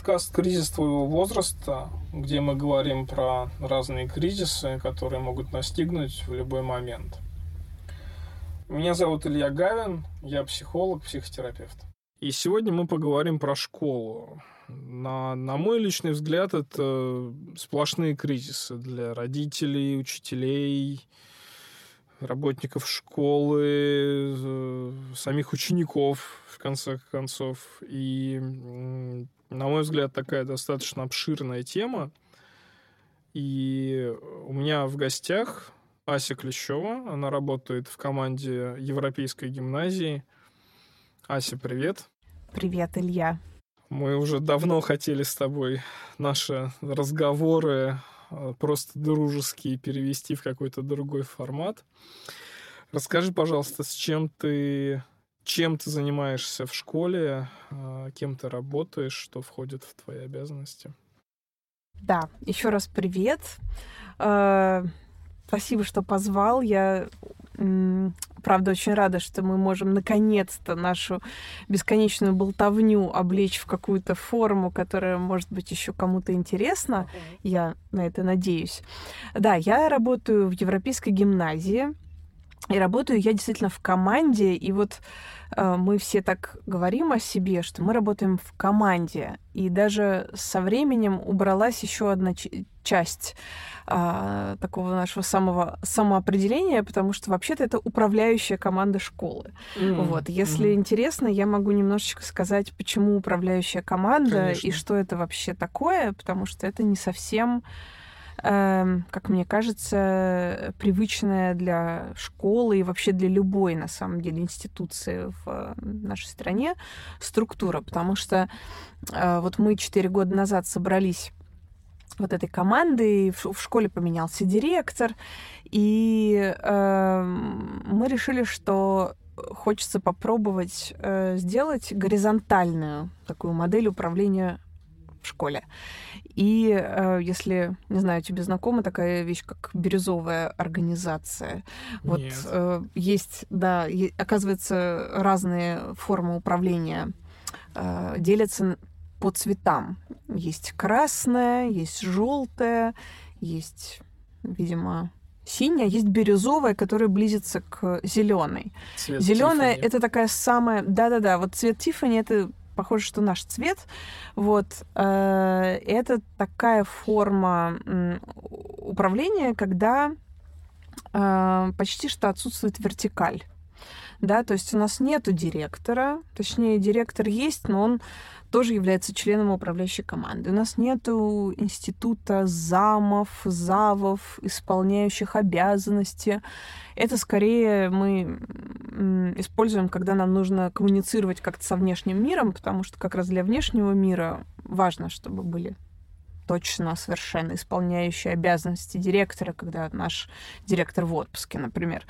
подкаст «Кризис твоего возраста», где мы говорим про разные кризисы, которые могут настигнуть в любой момент. Меня зовут Илья Гавин, я психолог, психотерапевт. И сегодня мы поговорим про школу. На, на мой личный взгляд, это сплошные кризисы для родителей, учителей, работников школы, э, самих учеников, в конце концов. И, на мой взгляд, такая достаточно обширная тема. И у меня в гостях Ася Клещева. Она работает в команде Европейской гимназии. Ася, привет. Привет, Илья. Мы уже давно хотели с тобой наши разговоры э, просто дружеские перевести в какой-то другой формат. Расскажи, пожалуйста, с чем ты чем ты занимаешься в школе, э, кем ты работаешь, что входит в твои обязанности? Да, еще раз привет. Э, Спасибо, что позвал. Я правда очень рада, что мы можем наконец-то нашу бесконечную болтовню облечь в какую-то форму, которая, может быть, еще кому-то интересна. Я на это надеюсь. Да, я работаю в Европейской гимназии. И работаю я действительно в команде. И вот э, мы все так говорим о себе, что мы работаем в команде. И даже со временем убралась еще одна часть а, такого нашего самого самоопределения, потому что вообще-то это управляющая команда школы. Mm-hmm. Вот, если mm-hmm. интересно, я могу немножечко сказать, почему управляющая команда Конечно. и что это вообще такое, потому что это не совсем как мне кажется, привычная для школы и вообще для любой, на самом деле, институции в нашей стране структура, потому что э, вот мы четыре года назад собрались вот этой команды, в, в школе поменялся директор, и э, мы решили, что хочется попробовать э, сделать горизонтальную такую модель управления в школе. И э, если, не знаю, тебе знакома такая вещь, как бирюзовая организация. Вот э, есть, да, оказывается, разные формы управления э, делятся по цветам. Есть красная, есть желтая, есть, видимо, синяя, есть бирюзовая, которая близится к зеленой. Зеленая это такая самая, да-да-да, вот цвет Тиффани это похоже, что наш цвет. Вот э, это такая форма управления, когда э, почти что отсутствует вертикаль. Да, то есть у нас нету директора, точнее, директор есть, но он тоже является членом управляющей команды. У нас нет института замов, завов, исполняющих обязанности. Это скорее мы используем, когда нам нужно коммуницировать как-то со внешним миром, потому что как раз для внешнего мира важно, чтобы были точно совершенно исполняющий обязанности директора, когда наш директор в отпуске, например.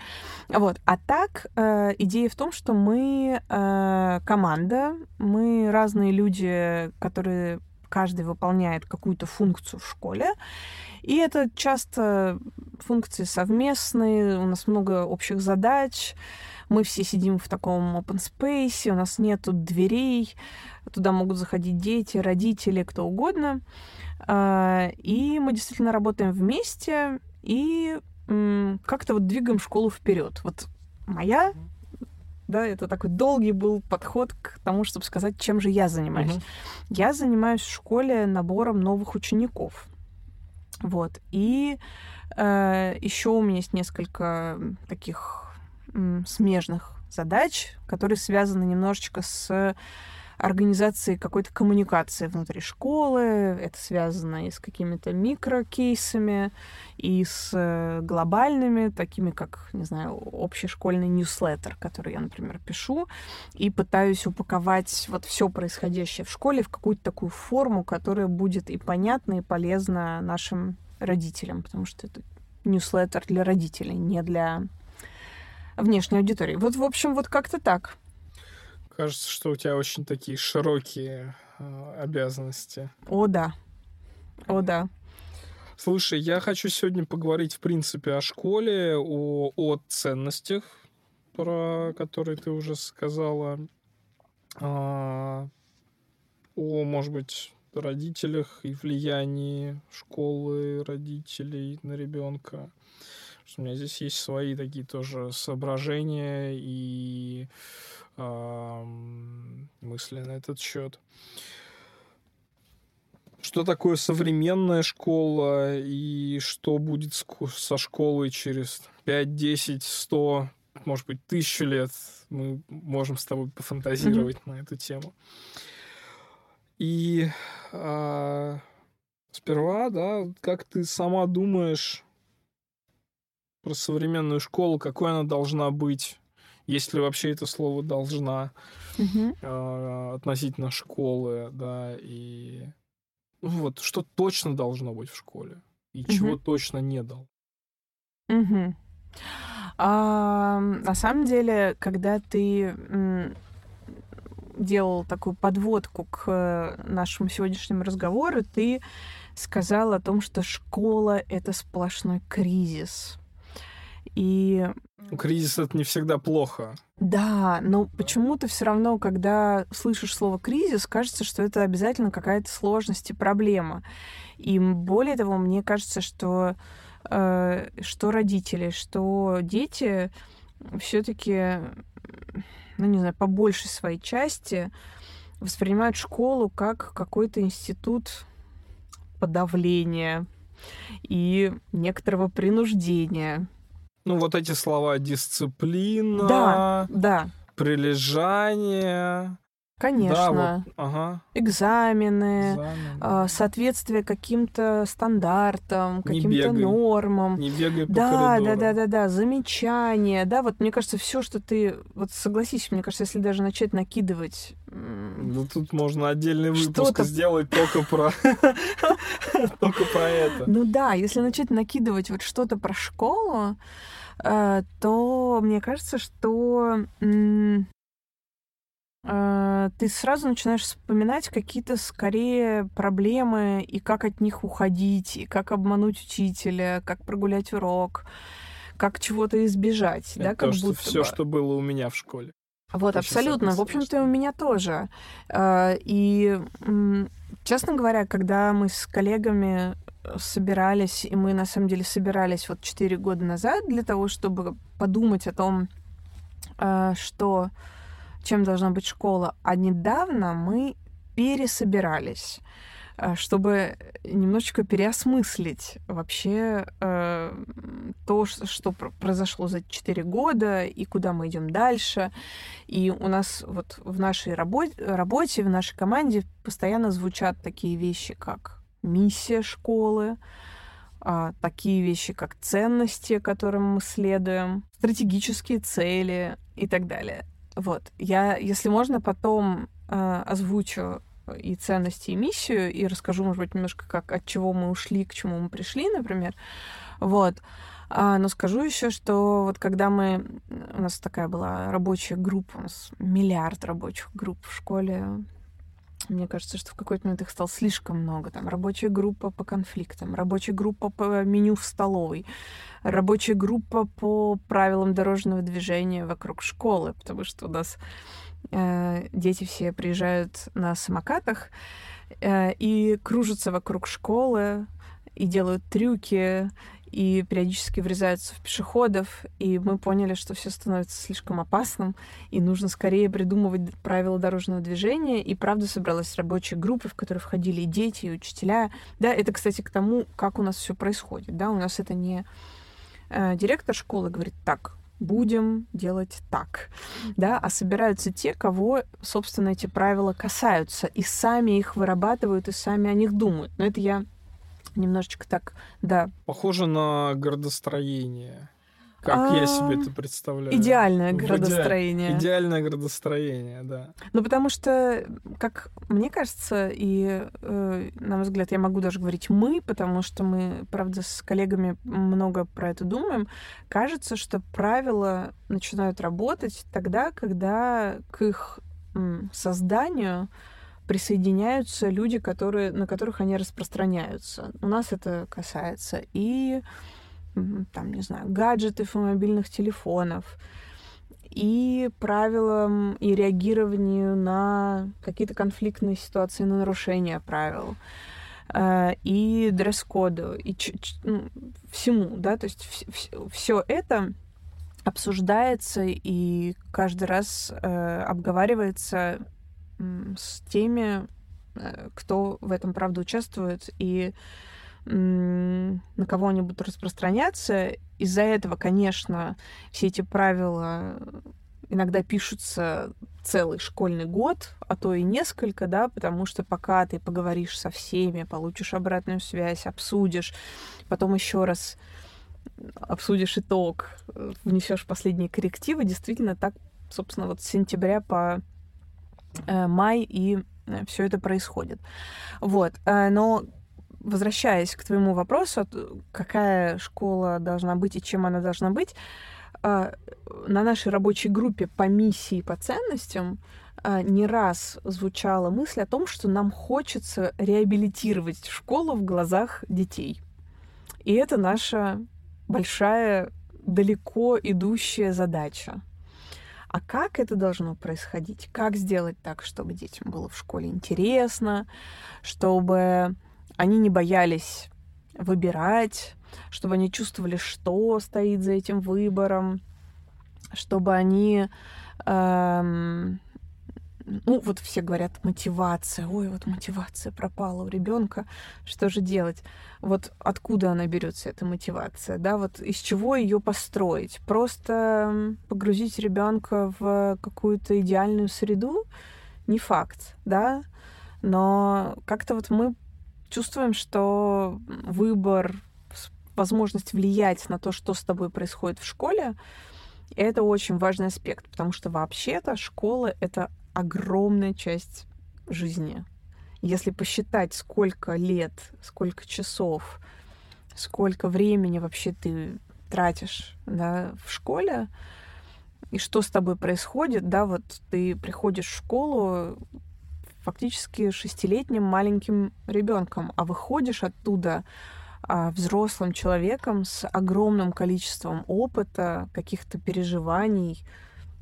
Вот. А так э, идея в том, что мы э, команда, мы разные люди, которые каждый выполняет какую-то функцию в школе. И это часто функции совместные, у нас много общих задач, мы все сидим в таком open space, у нас нету дверей, туда могут заходить дети, родители, кто угодно. А, и мы действительно работаем вместе и как-то вот двигаем школу вперед. Вот моя да, это такой долгий был подход к тому, чтобы сказать, чем же я занимаюсь. Угу. Я занимаюсь в школе набором новых учеников. Вот. И э, еще у меня есть несколько таких смежных задач, которые связаны немножечко с организации какой-то коммуникации внутри школы. Это связано и с какими-то микрокейсами, и с э, глобальными, такими как, не знаю, общешкольный ньюслеттер, который я, например, пишу, и пытаюсь упаковать вот все происходящее в школе в какую-то такую форму, которая будет и понятна, и полезна нашим родителям, потому что это ньюслеттер для родителей, не для внешней аудитории. Вот, в общем, вот как-то так. Кажется, что у тебя очень такие широкие э, обязанности. О, да. О, да. Слушай, я хочу сегодня поговорить, в принципе, о школе, о, о ценностях, про которые ты уже сказала, а, о, может быть, родителях и влиянии школы, родителей на ребенка. У меня здесь есть свои такие тоже соображения и э, мысли на этот счет. Что такое современная школа и что будет со школой через 5, 10, 100, может быть, тысячу лет? Мы можем с тобой пофантазировать mm-hmm. на эту тему. И а, сперва, да, как ты сама думаешь про современную школу, какой она должна быть, есть ли вообще это слово должна угу. а, относительно школы, да, и ну, вот что точно должно быть в школе и угу. чего точно не дал. Угу. А, на самом деле, когда ты делал такую подводку к нашему сегодняшнему разговору, ты сказал о том, что школа — это сплошной кризис. И... Кризис — это не всегда плохо. Да, но почему-то все равно, когда слышишь слово кризис, кажется, что это обязательно какая-то сложность и проблема. И более того, мне кажется, что, э, что родители, что дети все-таки ну, не знаю, по большей своей части воспринимают школу как какой-то институт подавления и некоторого принуждения. Ну, вот эти слова дисциплина, да, да. прилежание, Конечно. Да, вот, ага. Экзамены, Экзамены. Э, соответствие каким-то стандартам, каким-то нормам. Не бегай по да, коридору. да, да, да, да, замечания. Да, вот мне кажется, все, что ты. Вот согласись, мне кажется, если даже начать накидывать. Ну тут можно отдельный выпуск сделать только про только про это. Ну да, если начать накидывать вот что-то про школу, э, то мне кажется, что ты сразу начинаешь вспоминать какие-то скорее проблемы и как от них уходить, и как обмануть учителя, как прогулять урок, как чего-то избежать, Это да, как то, будто все, бы. что было у меня в школе. Вот, Очень абсолютно. В общем-то, и у меня тоже. Э, и, честно говоря, когда мы с коллегами собирались, и мы на самом деле собирались вот 4 года назад для того, чтобы подумать о том, э, что чем должна быть школа. А недавно мы пересобирались э, чтобы немножечко переосмыслить вообще э, то, что произошло за 4 года и куда мы идем дальше. И у нас вот в нашей работе, работе, в нашей команде постоянно звучат такие вещи, как миссия школы, э, такие вещи, как ценности, которым мы следуем, стратегические цели и так далее. Вот. Я, если можно, потом э, озвучу и ценности, и миссию, и расскажу, может быть, немножко, как от чего мы ушли, к чему мы пришли, например. Вот. А, но скажу еще, что вот когда мы... У нас такая была рабочая группа, у нас миллиард рабочих групп в школе мне кажется, что в какой-то момент их стало слишком много. Там рабочая группа по конфликтам, рабочая группа по меню в столовой, рабочая группа по правилам дорожного движения вокруг школы, потому что у нас э, дети все приезжают на самокатах э, и кружатся вокруг школы и делают трюки, и периодически врезаются в пешеходов, и мы поняли, что все становится слишком опасным, и нужно скорее придумывать правила дорожного движения, и правда собралась рабочая группа, в которую входили и дети, и учителя. Да, это, кстати, к тому, как у нас все происходит. Да, у нас это не э, директор школы говорит, так, будем делать так, да, а собираются те, кого, собственно, эти правила касаются, и сами их вырабатывают, и сами о них думают. Но это я немножечко так, да. Похоже на градостроение. Как а, я себе это представляю. Идеальное градостроение. Идеальное градостроение, да. Ну, потому что, как мне кажется, и, э, на мой взгляд, я могу даже говорить мы, потому что мы, правда, с коллегами много про это думаем, кажется, что правила начинают работать тогда, когда к их созданию присоединяются люди, которые, на которых они распространяются. У нас это касается и, там, не знаю, гаджетов и мобильных телефонов, и правилам и реагированию на какие-то конфликтные ситуации, на нарушение правил э, и дресс-коду, и ну, всему, да, то есть все это обсуждается и каждый раз э, обговаривается с теми, э, кто в этом правда участвует и э, на кого они будут распространяться. Из-за этого, конечно, все эти правила иногда пишутся целый школьный год, а то и несколько, да, потому что пока ты поговоришь со всеми, получишь обратную связь, обсудишь, потом еще раз обсудишь итог, внесешь последние коррективы, действительно так, собственно, вот с сентября по э, май и э, все это происходит. Вот. Э, но возвращаясь к твоему вопросу, какая школа должна быть и чем она должна быть, э, на нашей рабочей группе по миссии, по ценностям э, не раз звучала мысль о том, что нам хочется реабилитировать школу в глазах детей. И это наша большая, далеко идущая задача. А как это должно происходить? Как сделать так, чтобы детям было в школе интересно, чтобы они не боялись выбирать, чтобы они чувствовали, что стоит за этим выбором, чтобы они эм, ну, вот все говорят мотивация. Ой, вот мотивация пропала у ребенка. Что же делать? Вот откуда она берется, эта мотивация? Да, вот из чего ее построить? Просто погрузить ребенка в какую-то идеальную среду? Не факт, да? Но как-то вот мы чувствуем, что выбор, возможность влиять на то, что с тобой происходит в школе, это очень важный аспект, потому что вообще-то школа — это огромная часть жизни. Если посчитать, сколько лет, сколько часов, сколько времени вообще ты тратишь да, в школе, и что с тобой происходит, да, вот ты приходишь в школу фактически шестилетним маленьким ребенком, а выходишь оттуда а, взрослым человеком с огромным количеством опыта, каких-то переживаний,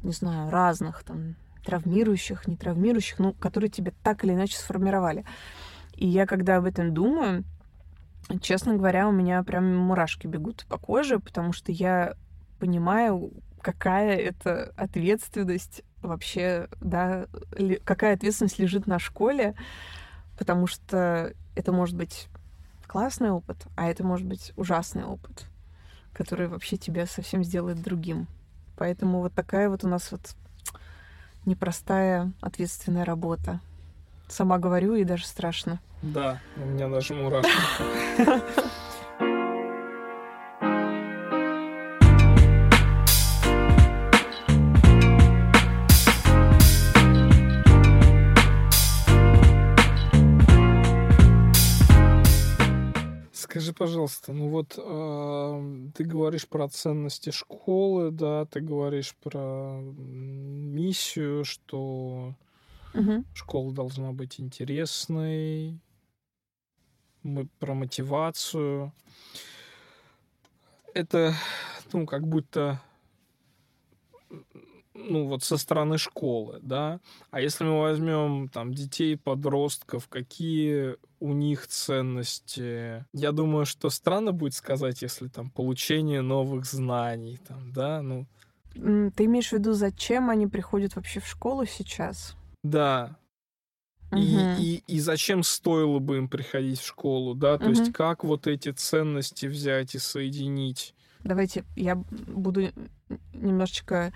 не знаю, разных там травмирующих, не травмирующих, ну, которые тебя так или иначе сформировали. И я, когда об этом думаю, честно говоря, у меня прям мурашки бегут по коже, потому что я понимаю, какая это ответственность вообще, да, какая ответственность лежит на школе, потому что это может быть классный опыт, а это может быть ужасный опыт, который вообще тебя совсем сделает другим. Поэтому вот такая вот у нас вот непростая, ответственная работа. Сама говорю, и даже страшно. Да, у меня даже мурашки. пожалуйста, ну вот э, ты говоришь про ценности школы, да, ты говоришь про миссию, что угу. школа должна быть интересной, мы про мотивацию. Это, ну, как будто ну, вот со стороны школы, да. А если мы возьмем там детей, подростков, какие у них ценности? Я думаю, что странно будет сказать, если там получение новых знаний, там, да, ну. Ты имеешь в виду, зачем они приходят вообще в школу сейчас? Да. Угу. И, и, и зачем стоило бы им приходить в школу, да? То угу. есть как вот эти ценности взять и соединить? Давайте я буду немножечко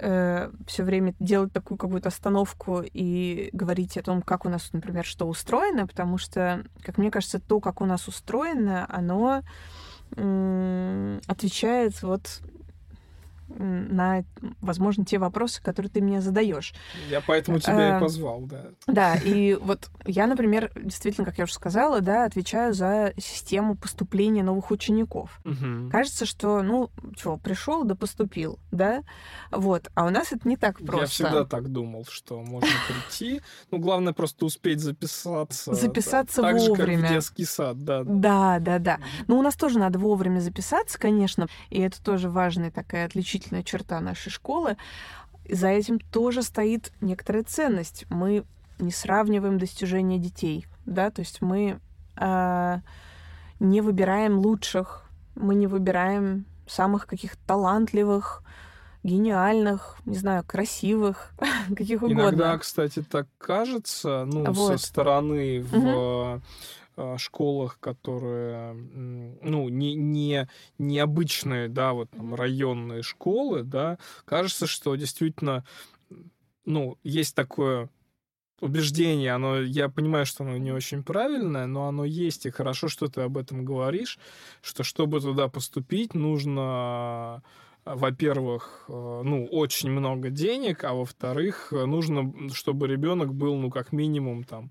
э, все время делать такую какую-то остановку и говорить о том, как у нас, например, что устроено, потому что, как мне кажется, то, как у нас устроено, оно отвечает вот на, возможно, те вопросы, которые ты мне задаешь. Я поэтому тебя а, и позвал, да. Да, и вот я, например, действительно, как я уже сказала, да, отвечаю за систему поступления новых учеников. Угу. Кажется, что, ну, что, пришел да поступил, да, вот. А у нас это не так просто. Я всегда так думал, что можно прийти, ну, главное просто успеть записаться. Записаться так вовремя. же, как в детский сад, да. Да, да, да. Но у нас тоже надо вовремя записаться, конечно, и это тоже важная такая отличительная отличительная черта нашей школы. За этим тоже стоит некоторая ценность. Мы не сравниваем достижения детей, да, то есть мы э, не выбираем лучших, мы не выбираем самых каких-то талантливых, гениальных, не знаю, красивых, каких угодно. Иногда, кстати, так кажется, ну, вот. со стороны в угу. Школах, которые, ну, не, не необычные, да, вот там районные школы, да, кажется, что действительно, ну, есть такое убеждение, оно, я понимаю, что оно не очень правильное, но оно есть, и хорошо, что ты об этом говоришь, что чтобы туда поступить, нужно во-первых, э, ну, очень много денег, а во-вторых, нужно, чтобы ребенок был, ну, как минимум, там,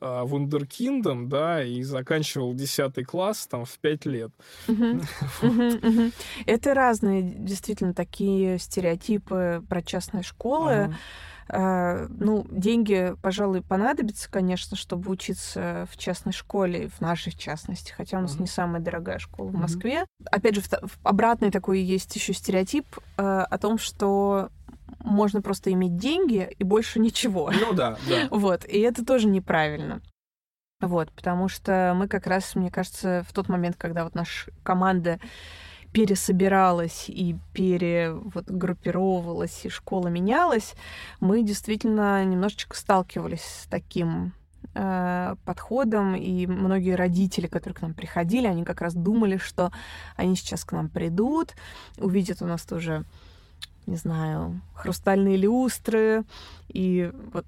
э, вундеркиндом, да, и заканчивал 10 класс, там, в 5 лет. Это разные, действительно, такие стереотипы про частные школы. А, ну, деньги, пожалуй, понадобятся, конечно, чтобы учиться в частной школе, в нашей частности, хотя у нас mm-hmm. не самая дорогая школа в Москве. Mm-hmm. Опять же, обратный такой есть еще стереотип э, о том, что можно просто иметь деньги и больше ничего. Ну да, да. Вот, и это тоже неправильно. Вот, потому что мы как раз, мне кажется, в тот момент, когда вот наша команда пересобиралась и пере вот, и школа менялась, мы действительно немножечко сталкивались с таким э, подходом, и многие родители, которые к нам приходили, они как раз думали, что они сейчас к нам придут, увидят у нас тоже не знаю, хрустальные люстры, и вот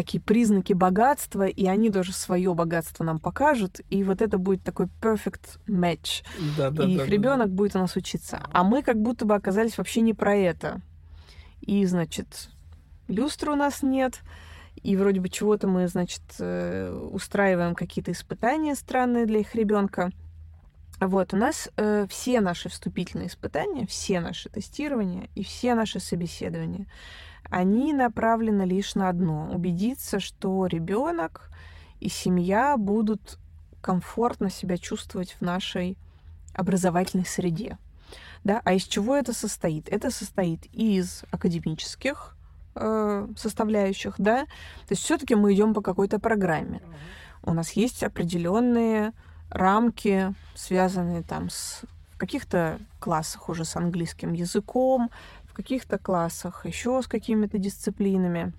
такие признаки богатства, и они даже свое богатство нам покажут, и вот это будет такой perfect match. Да, да, и да, их ребенок да. будет у нас учиться. А мы как будто бы оказались вообще не про это. И, значит, люстры у нас нет, и вроде бы чего-то мы, значит, э, устраиваем какие-то испытания странные для их ребенка. Вот, у нас э, все наши вступительные испытания, все наши тестирования и все наши собеседования они направлены лишь на одно — убедиться, что ребенок и семья будут комфортно себя чувствовать в нашей образовательной среде. Да? А из чего это состоит? Это состоит из академических э, составляющих, да, то есть все-таки мы идем по какой-то программе. У нас есть определенные рамки, связанные там с каких-то классах уже с английским языком, в каких-то классах, еще с какими-то дисциплинами.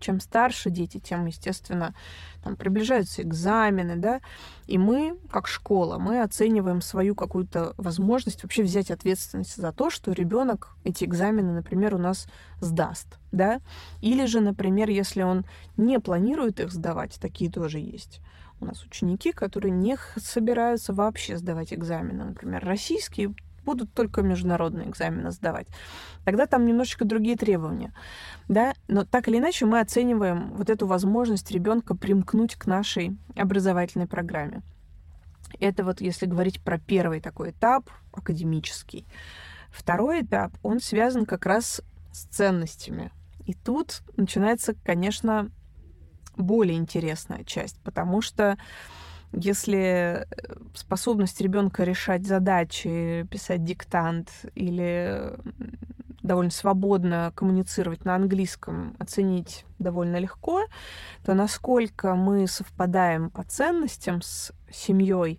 Чем старше дети, тем, естественно, там приближаются экзамены, да, и мы, как школа, мы оцениваем свою какую-то возможность вообще взять ответственность за то, что ребенок эти экзамены, например, у нас сдаст, да, или же, например, если он не планирует их сдавать, такие тоже есть. У нас ученики, которые не собираются вообще сдавать экзамены, например, российские будут только международные экзамены сдавать. Тогда там немножечко другие требования. Да? Но так или иначе мы оцениваем вот эту возможность ребенка примкнуть к нашей образовательной программе. Это вот если говорить про первый такой этап, академический. Второй этап, он связан как раз с ценностями. И тут начинается, конечно, более интересная часть, потому что если э, способность ребенка решать задачи, писать диктант или довольно свободно коммуницировать на английском оценить довольно легко, то насколько мы совпадаем по ценностям с семьей,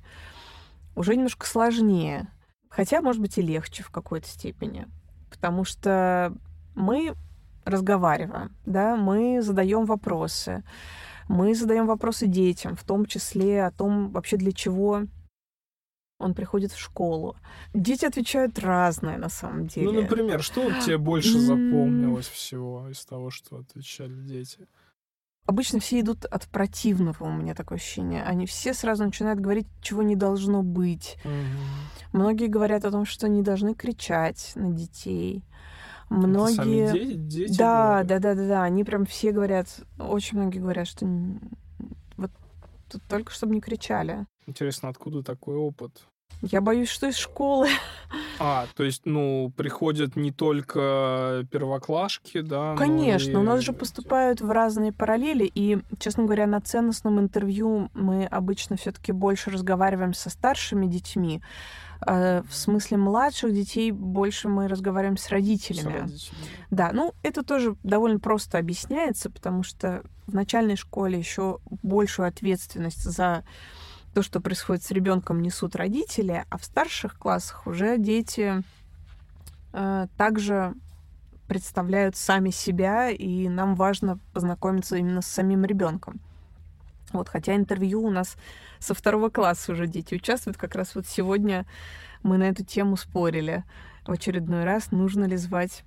уже немножко сложнее. Хотя, может быть, и легче в какой-то степени. Потому что мы разговариваем, да, мы задаем вопросы, мы задаем вопросы детям, в том числе о том, вообще для чего он приходит в школу. Дети отвечают разное на самом деле. Ну, например, что тебе больше запомнилось всего из того, что отвечали дети? Обычно все идут от противного, у меня такое ощущение. Они все сразу начинают говорить, чего не должно быть. Угу. Многие говорят о том, что не должны кричать на детей. Многие... Это сами дети, дети да, да, да, да, да. Они прям все говорят, очень многие говорят, что вот тут только чтобы не кричали. Интересно, откуда такой опыт? Я боюсь, что из школы. А, то есть, ну, приходят не только первоклашки, да? Конечно, и... у нас же поступают в разные параллели, и, честно говоря, на ценностном интервью мы обычно все таки больше разговариваем со старшими детьми. А, в смысле младших детей больше мы разговариваем с родителями. С родителями. Да, ну это тоже довольно просто объясняется, потому что в начальной школе еще большую ответственность за то, что происходит с ребенком, несут родители, а в старших классах уже дети э, также представляют сами себя, и нам важно познакомиться именно с самим ребенком. Вот, хотя интервью у нас со второго класса уже дети участвуют. Как раз вот сегодня мы на эту тему спорили в очередной раз, нужно ли звать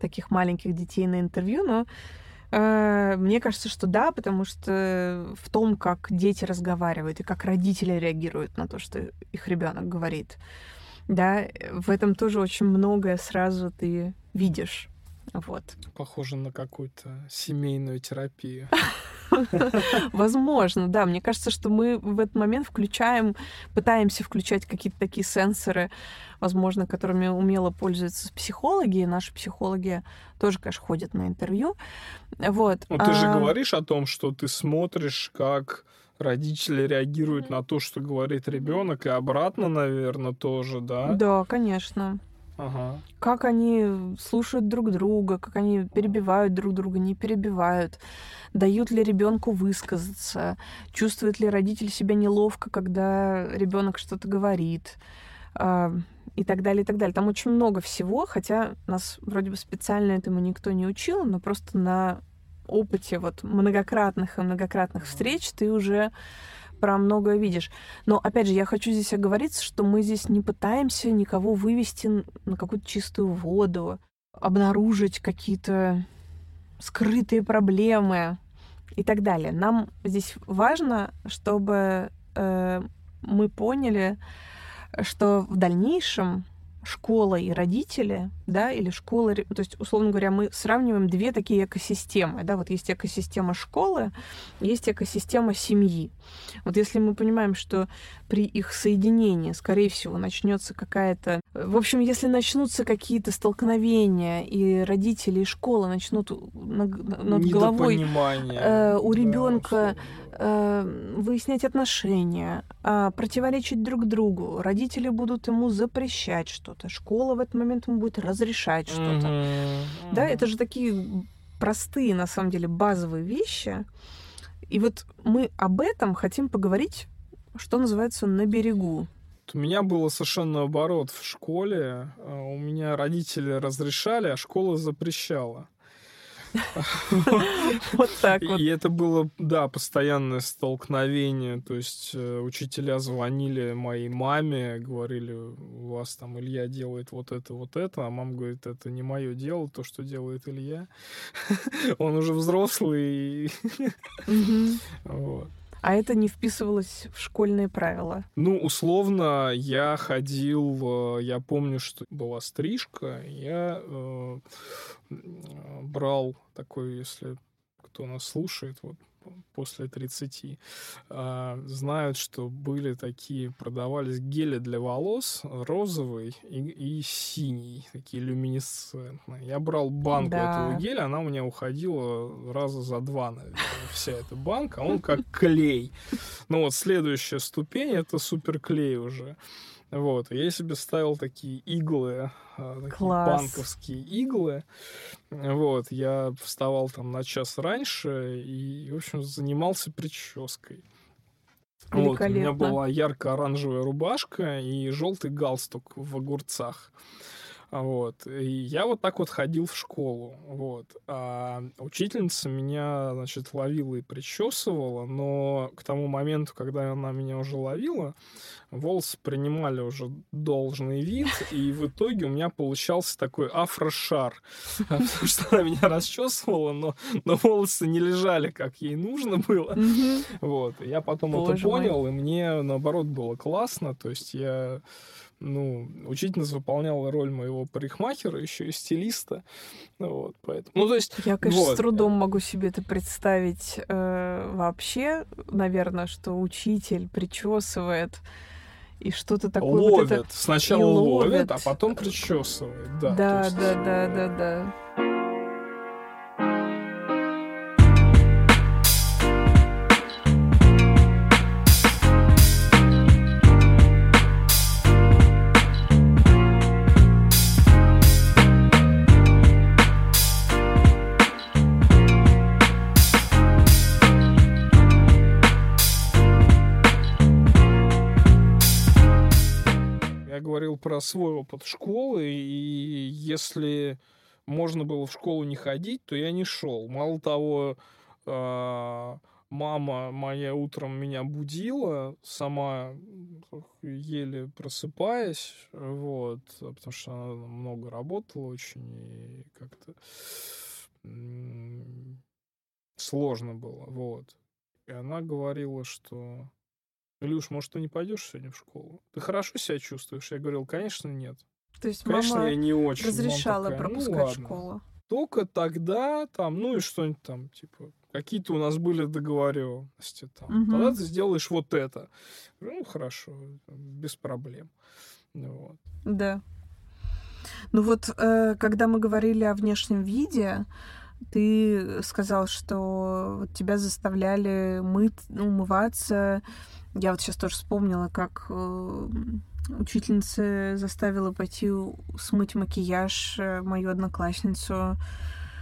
таких маленьких детей на интервью, но Э, мне кажется, что да, потому что в том, как дети разговаривают и как родители реагируют на то, что их ребенок говорит, да, в этом тоже очень многое сразу ты видишь. Вот. Похоже на какую-то семейную терапию. Возможно, да. Мне кажется, что мы в этот момент включаем, пытаемся включать какие-то такие сенсоры, возможно, которыми умело пользуются психологи. И наши психологи тоже, конечно, ходят на интервью. Вот. Ну, ты же а... говоришь о том, что ты смотришь, как родители реагируют на то, что говорит ребенок, и обратно, наверное, тоже, да? Да, конечно. Ага. Как они слушают друг друга, как они перебивают друг друга, не перебивают, дают ли ребенку высказаться, чувствует ли родитель себя неловко, когда ребенок что-то говорит э, и так далее, и так далее. Там очень много всего, хотя нас вроде бы специально этому никто не учил, но просто на опыте вот многократных и многократных встреч ты уже про многое видишь. Но, опять же, я хочу здесь оговориться, что мы здесь не пытаемся никого вывести на какую-то чистую воду, обнаружить какие-то скрытые проблемы и так далее. Нам здесь важно, чтобы э, мы поняли, что в дальнейшем школа и родители, да, или школа, то есть, условно говоря, мы сравниваем две такие экосистемы, да, вот есть экосистема школы, есть экосистема семьи. Вот если мы понимаем, что при их соединении, скорее всего, начнется какая-то... В общем, если начнутся какие-то столкновения, и родители и школа начнут над, над головой э, у ребенка э, выяснять отношения, э, противоречить друг другу, родители будут ему запрещать что-то, школа в этот момент ему будет разрешать что-то. Mm-hmm. Да, это же такие простые, на самом деле, базовые вещи. И вот мы об этом хотим поговорить что называется, на берегу. У меня было совершенно наоборот в школе. А, у меня родители разрешали, а школа запрещала. Вот так вот. И это было, да, постоянное столкновение. То есть э, учителя звонили моей маме, говорили, у вас там Илья делает вот это, вот это, а мама говорит, это не мое дело, то, что делает Илья. Он уже взрослый. Вот. А это не вписывалось в школьные правила? Ну, условно, я ходил, э, я помню, что была стрижка, я э, брал такой, если кто нас слушает, вот после 30 а, знают, что были такие, продавались гели для волос розовый и, и синий, такие люминесцентные. Я брал банку да. этого геля, она у меня уходила раза за два, наверное, вся эта банка, а он как клей. Ну вот следующая ступень это суперклей уже. Вот, я себе ставил такие иглы, а, такие Класс. банковские иглы. Вот, я вставал там на час раньше и, в общем, занимался прической. Вот, у меня была ярко-оранжевая рубашка и желтый галстук в огурцах. Вот. И я вот так вот ходил в школу. Вот. А учительница меня, значит, ловила и причесывала, но к тому моменту, когда она меня уже ловила, волосы принимали уже должный вид, и в итоге у меня получался такой афрошар. Потому что она меня расчесывала, но, но волосы не лежали, как ей нужно было. Вот. Я потом это понял, и мне, наоборот, было классно. То есть я ну, учительница выполняла роль моего парикмахера, еще и стилиста. Вот, поэтому. Ну, то есть. Я, конечно, вот. с трудом могу себе это представить э, вообще, наверное, что учитель причесывает и что-то такое. Ловят. Вот это... Сначала и ловят, ловят. а потом причесывают. Да, Да, есть- да, да, да, да. Про свой опыт школы, и если можно было в школу не ходить, то я не шел. Мало того, а, мама моя утром меня будила, сама еле просыпаясь, вот, потому что она много работала очень, и как-то сложно было, вот. И она говорила, что Илюш, может, ты не пойдешь сегодня в школу? Ты хорошо себя чувствуешь? Я говорил, конечно, нет. То есть Конечно, мама я не очень. Мама разрешала такая, «Ну пропускать ладно». школу. Только тогда там, ну и что-нибудь там, типа, какие-то у нас были договоренности там. Мгм. Тогда ты сделаешь вот это. Ну, хорошо, без проблем. Ну Вот. Да. Ну вот, э, когда мы говорили о внешнем виде, ты сказал, что тебя заставляли мыть, ну, умываться. Я вот сейчас тоже вспомнила, как э, учительница заставила пойти смыть макияж э, мою одноклассницу.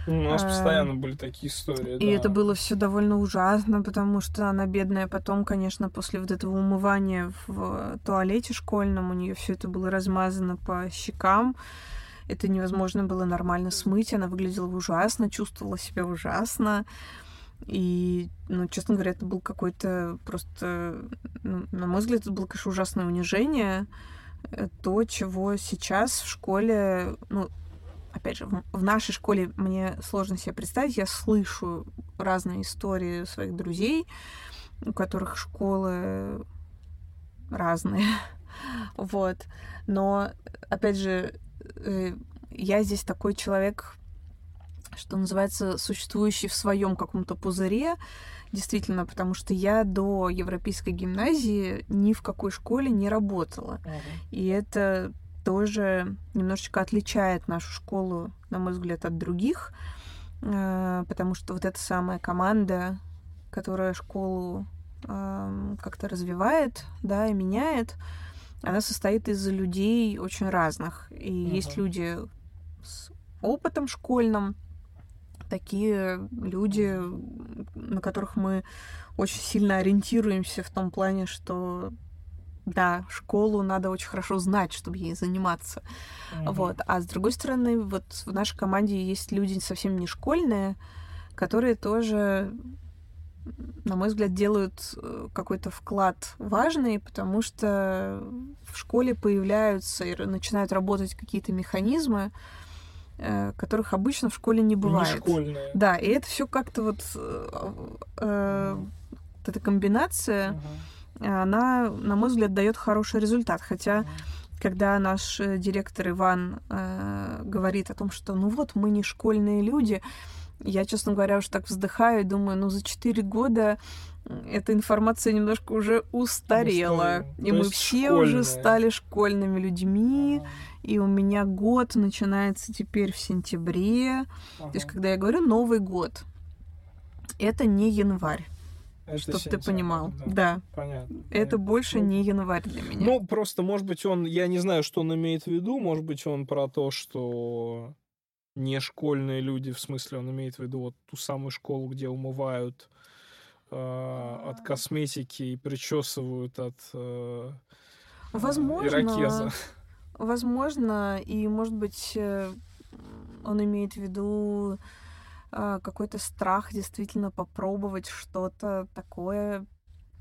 У нас А, постоянно были такие истории. И да. это было все довольно ужасно, потому что она бедная потом, конечно, после вот этого умывания в туалете школьном, у нее все это было размазано по щекам. Это невозможно было нормально смыть. Она выглядела ужасно, чувствовала себя ужасно. И, ну, честно говоря, это был какой-то просто, ну, на мой взгляд, это было, конечно, ужасное унижение. То, чего сейчас в школе, ну, опять же, в, в нашей школе мне сложно себе представить. Я слышу разные истории своих друзей, у которых школы разные. Вот. Но, опять же, э, я здесь такой человек, что называется, существующий в своем каком-то пузыре, действительно, потому что я до европейской гимназии ни в какой школе не работала. Ага. И это тоже немножечко отличает нашу школу, на мой взгляд, от других, э, потому что вот эта самая команда, которая школу эм, как-то развивает, да, и меняет, она состоит из людей очень разных. И есть Мгм. люди с опытом школьным, такие люди, на которых мы очень сильно ориентируемся в том плане, что да, школу надо очень хорошо знать, чтобы ей заниматься. Мгм. Вот. А с другой стороны, вот в нашей команде есть люди совсем не школьные, которые тоже, на мой взгляд, делают э, какой-то вклад важный, потому что в школе появляются и начинают работать какие-то механизмы, э, которых обычно в школе не Не бывает. школьные. Да, и это все как-то вот э, э, вот эта комбинация, Мгм. она, на мой взгляд, дает хороший результат. Хотя Мгм. когда наш э, директор Иван э, говорит о том, что ну вот мы не школьные люди, я, честно говоря, уж так вздыхаю и думаю, ну за 4 года эта информация немножко уже устарела. И То мы все уже школьные. стали школьными людьми. Ага. И у меня год начинается теперь в сентябре. То есть, когда я говорю Новый год, это не январь, Это чтобы ты сентябрь, понимал. да. Да, Понятно. это понятно. больше Ну, не январь для меня. Ну, просто, может быть, он, я не знаю, что он имеет в виду, может быть, он про то, что не школьные люди, в смысле, он имеет в виду вот ту самую школу, где умывают э, от косметики и причесывают от э, Возможно. ирокеза. Возможно, и, может быть, э, он имеет в виду а, какой-то страх действительно попробовать что-то такое,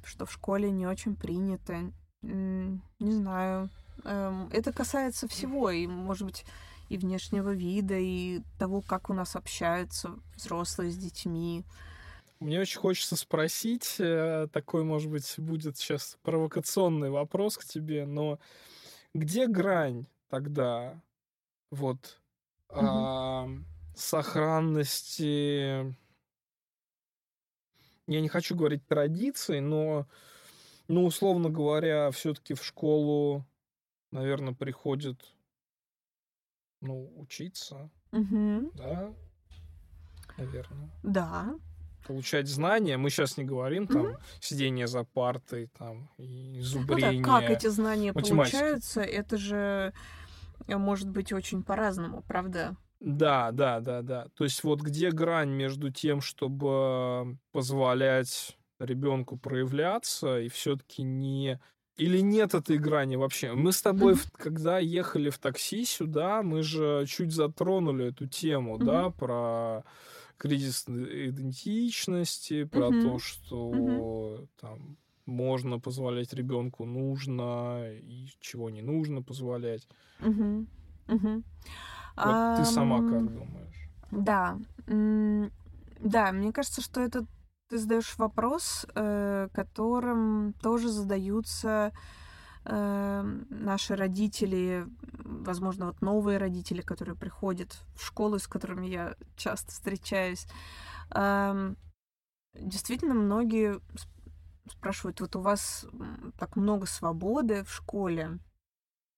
что в школе не очень принято. Не знаю. Эм, Это касается всего, и, может быть, и внешнего вида, и того, как у нас общаются взрослые с детьми. Мне очень хочется спросить, э, такой, может быть, будет сейчас провокационный вопрос к тебе, но где грань тогда вот Мгм. а, сохранности, я не хочу говорить традиций, но Ну, условно говоря, все-таки в школу, наверное, приходят, ну, учиться, Мгм. да, наверное. Да. Получать знания. Мы сейчас не говорим там сидение за партой, там и Ну да, зубрение. как эти знания математики. получаются, это же э, может быть очень по-разному, правда? Да, да, да, да. То есть вот где грань между тем, чтобы позволять ребенку проявляться и все-таки не или нет этой грани вообще? Мы с тобой, в- когда ехали в такси сюда, мы же чуть затронули эту тему, да, про кризис идентичности, про Мгм. то, что там можно позволять ребенку нужно и чего не нужно позволять. Мгм. Мгм. Вот ты сама Ам, как думаешь? Да. Да, мне кажется, что это ты задаешь вопрос, э, которым тоже задаются э, наши родители, возможно, вот новые родители, которые приходят в школу, с которыми я часто встречаюсь. Действительно, многие сп- спрашивают, вот у вас так много свободы в школе,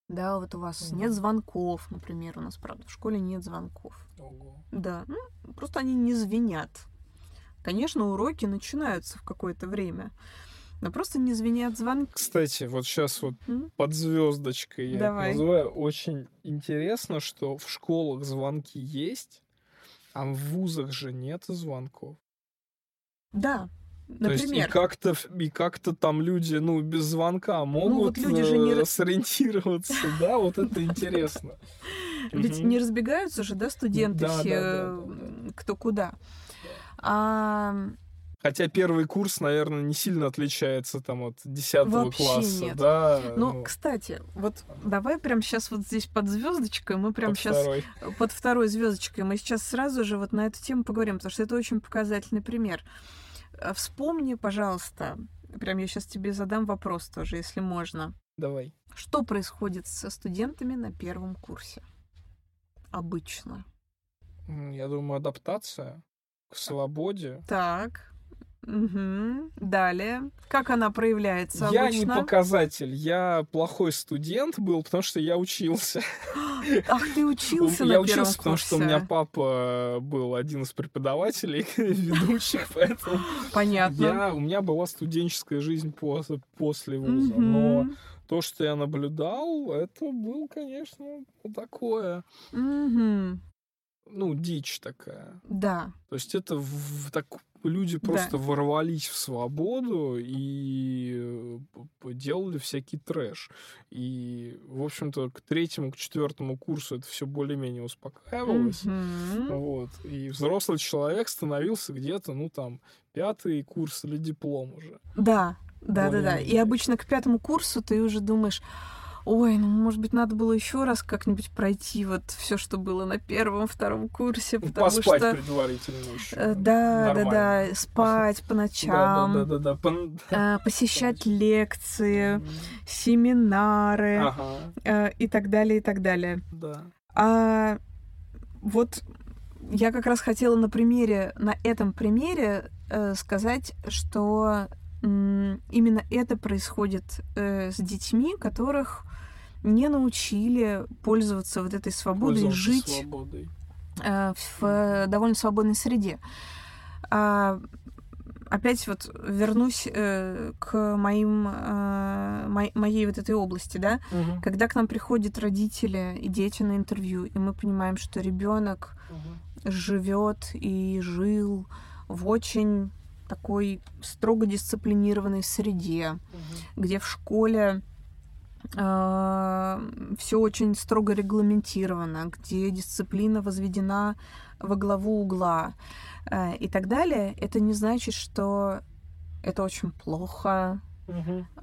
да, вот у вас Мгм. нет звонков, например, у нас, правда, в школе нет звонков. Ого. Да, ну, просто они не звенят. Конечно, уроки начинаются в какое-то время, но просто не звенят звонки. Кстати, вот сейчас вот М? под звездочкой я Давай. называю. Очень интересно, что в школах звонки есть, а в вузах же нет звонков. Да, То есть и например. как-то и как-то там люди, ну, без звонка могут вот люди же не э, сориентироваться, да, вот это интересно. Ведь не разбегаются же, да, студенты все, кто куда. А, Хотя первый курс, наверное, не сильно отличается там от 10 Вообще класса, нет. да. ну, кстати, вот давай прям сейчас вот здесь под звездочкой, мы прям под сейчас второй. под второй звездочкой. Мы сейчас сразу же вот на эту тему поговорим, потому что это очень показательный пример. Э, Вспомни, пожалуйста, прям я сейчас тебе задам вопрос тоже, если можно. Давай. Что происходит со студентами на первом курсе? Обычно. Я думаю, адаптация к свободе. Так. Мгм. Далее. Как она проявляется Я не обычно? показатель, я плохой студент был, потому что я учился. Ах, ты учился я на первом учился, потому что у меня папа был один из преподавателей, ведущих, поэтому Понятно. я, у меня была студенческая жизнь после, после вуза. Но Мгм. то, что я наблюдал, это был, конечно, такое, Мгм. Ну, дичь такая. Да. То есть это в- так люди Да. просто ворвались в свободу и э, делали всякий трэш. И, в общем-то, к третьему, к четвертому курсу это все более-менее успокаивалось. Мгм. Вот. И взрослый человек становился где-то, ну, там, пятый курс или диплом уже. Да, да, да, да. И Более-менее. обычно к пятому курсу ты уже думаешь, ой, ну, может быть, надо было еще раз как-нибудь пройти вот все, что было на первом, втором курсе, Ну, потому Поспать что... предварительно еще. э, Да, да, Нормально. да, спать по Да, ночам, да, да, да, да. Пон- э, посещать лекции, семинары Ага, э, и так далее, и так далее. да. А вот я как раз хотела на примере, на этом примере э, сказать, что именно это происходит э, с детьми, которых не научили пользоваться вот этой свободой, жить свободой. э, в довольно свободной среде. А, опять вот вернусь э, к моим, э, мо- моей вот этой области, да, Мгм, когда к нам приходят родители и дети на интервью, и мы понимаем, что ребенок мгм. живет и жил в очень такой строго дисциплинированной среде, Мгм. где в школе все очень строго регламентировано, где дисциплина возведена во главу угла э, и так далее, это не значит, что это очень плохо,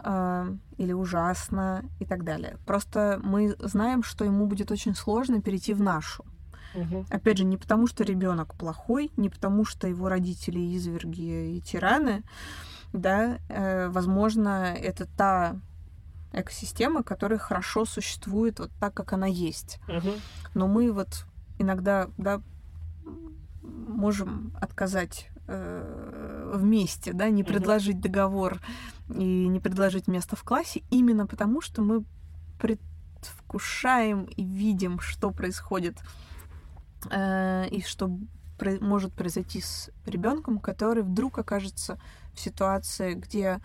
э, или ужасно и так далее. Просто мы знаем, что ему будет очень сложно перейти в нашу. Мгм. Опять же, не потому, что ребенок плохой, не потому, что его родители изверги и тираны, да, э, возможно, это та экосистема, которая хорошо существует вот так, как она есть. Мгм. Но мы вот иногда, да, можем отказать э, вместе, да, не предложить договор и не предложить место в классе, именно потому что мы предвкушаем и видим, что происходит э, и что про- может произойти с ребенком, который вдруг окажется в ситуации, где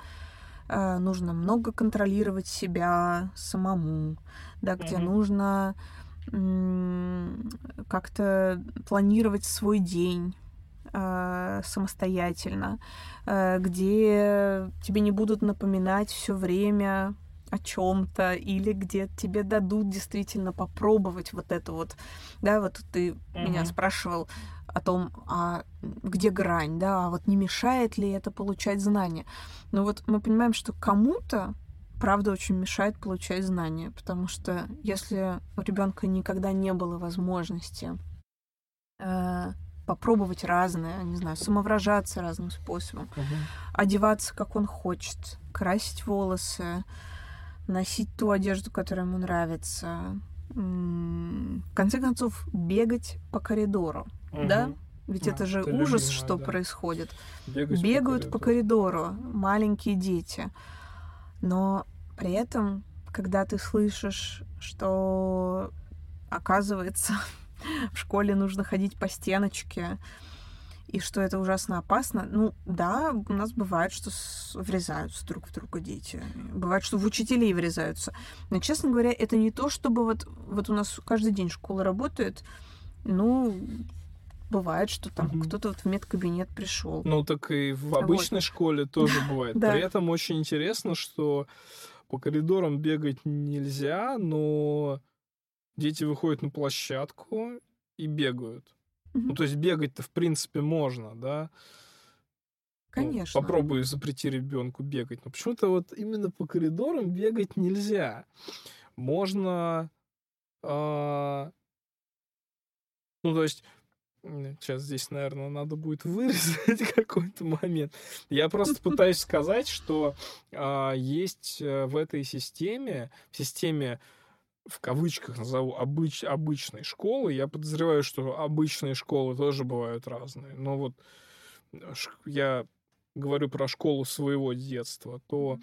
нужно много контролировать себя самому, да, где Мгм. нужно как-то планировать свой день э, самостоятельно, э, где тебе не будут напоминать все время о чем-то, или где тебе дадут действительно попробовать вот это вот, да, вот ты меня Мгм. спрашивал о том, а где грань, да, а вот не мешает ли это получать знания. Ну вот мы понимаем, что кому-то правда очень мешает получать знания, потому что если у ребенка никогда не было возможности э, попробовать разное, не знаю, самовыражаться разным способом, Мгм. одеваться, как он хочет, красить волосы, носить ту одежду, которая ему нравится, в конце концов, бегать по коридору, да? Мгм. Ведь Да, это же это ужас, любимое, что да. происходит. Бегать Бегают по коридору. коридору маленькие дети. Но при этом, когда ты слышишь, что, оказывается, в школе нужно ходить по стеночке, и что это ужасно опасно. Ну, да, у нас бывает, что с- врезаются друг в друга дети. Бывает, что в учителей врезаются. Но, честно говоря, это не то, чтобы вот, вот у нас каждый день школа работает. Ну, бывает, что там Мгм. кто-то вот в медкабинет пришел. Ну, так и в обычной школе тоже бывает. Да. При этом очень интересно, что по коридорам бегать нельзя, но дети выходят на площадку и бегают. Ну, то есть бегать-то, в принципе, можно, да? Ну, Конечно. попробуй запрети ребенку бегать. Но почему-то вот именно по коридорам бегать нельзя. Можно... а, Ну, то есть... Сейчас здесь, наверное, надо будет вырезать какой-то момент. Я просто пытаюсь сказать, что а, есть э, в этой системе, в системе в кавычках назову обыч, обычной школы, я подозреваю, что обычные школы тоже бывают разные. Но вот э, я говорю про школу своего детства, то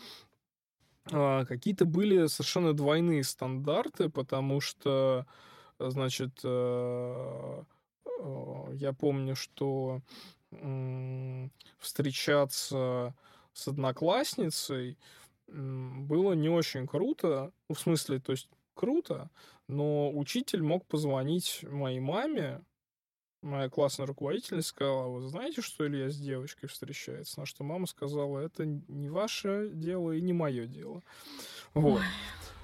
а, какие-то были совершенно двойные стандарты, потому что, э, значит, э, э, я помню, что встречаться с одноклассницей было не очень круто, ну, в смысле, то есть круто, но учитель мог позвонить моей маме, моя классная руководительница сказала, вы знаете, что Илья с девочкой встречается? На что мама сказала, это не ваше дело и не мое дело. Вот.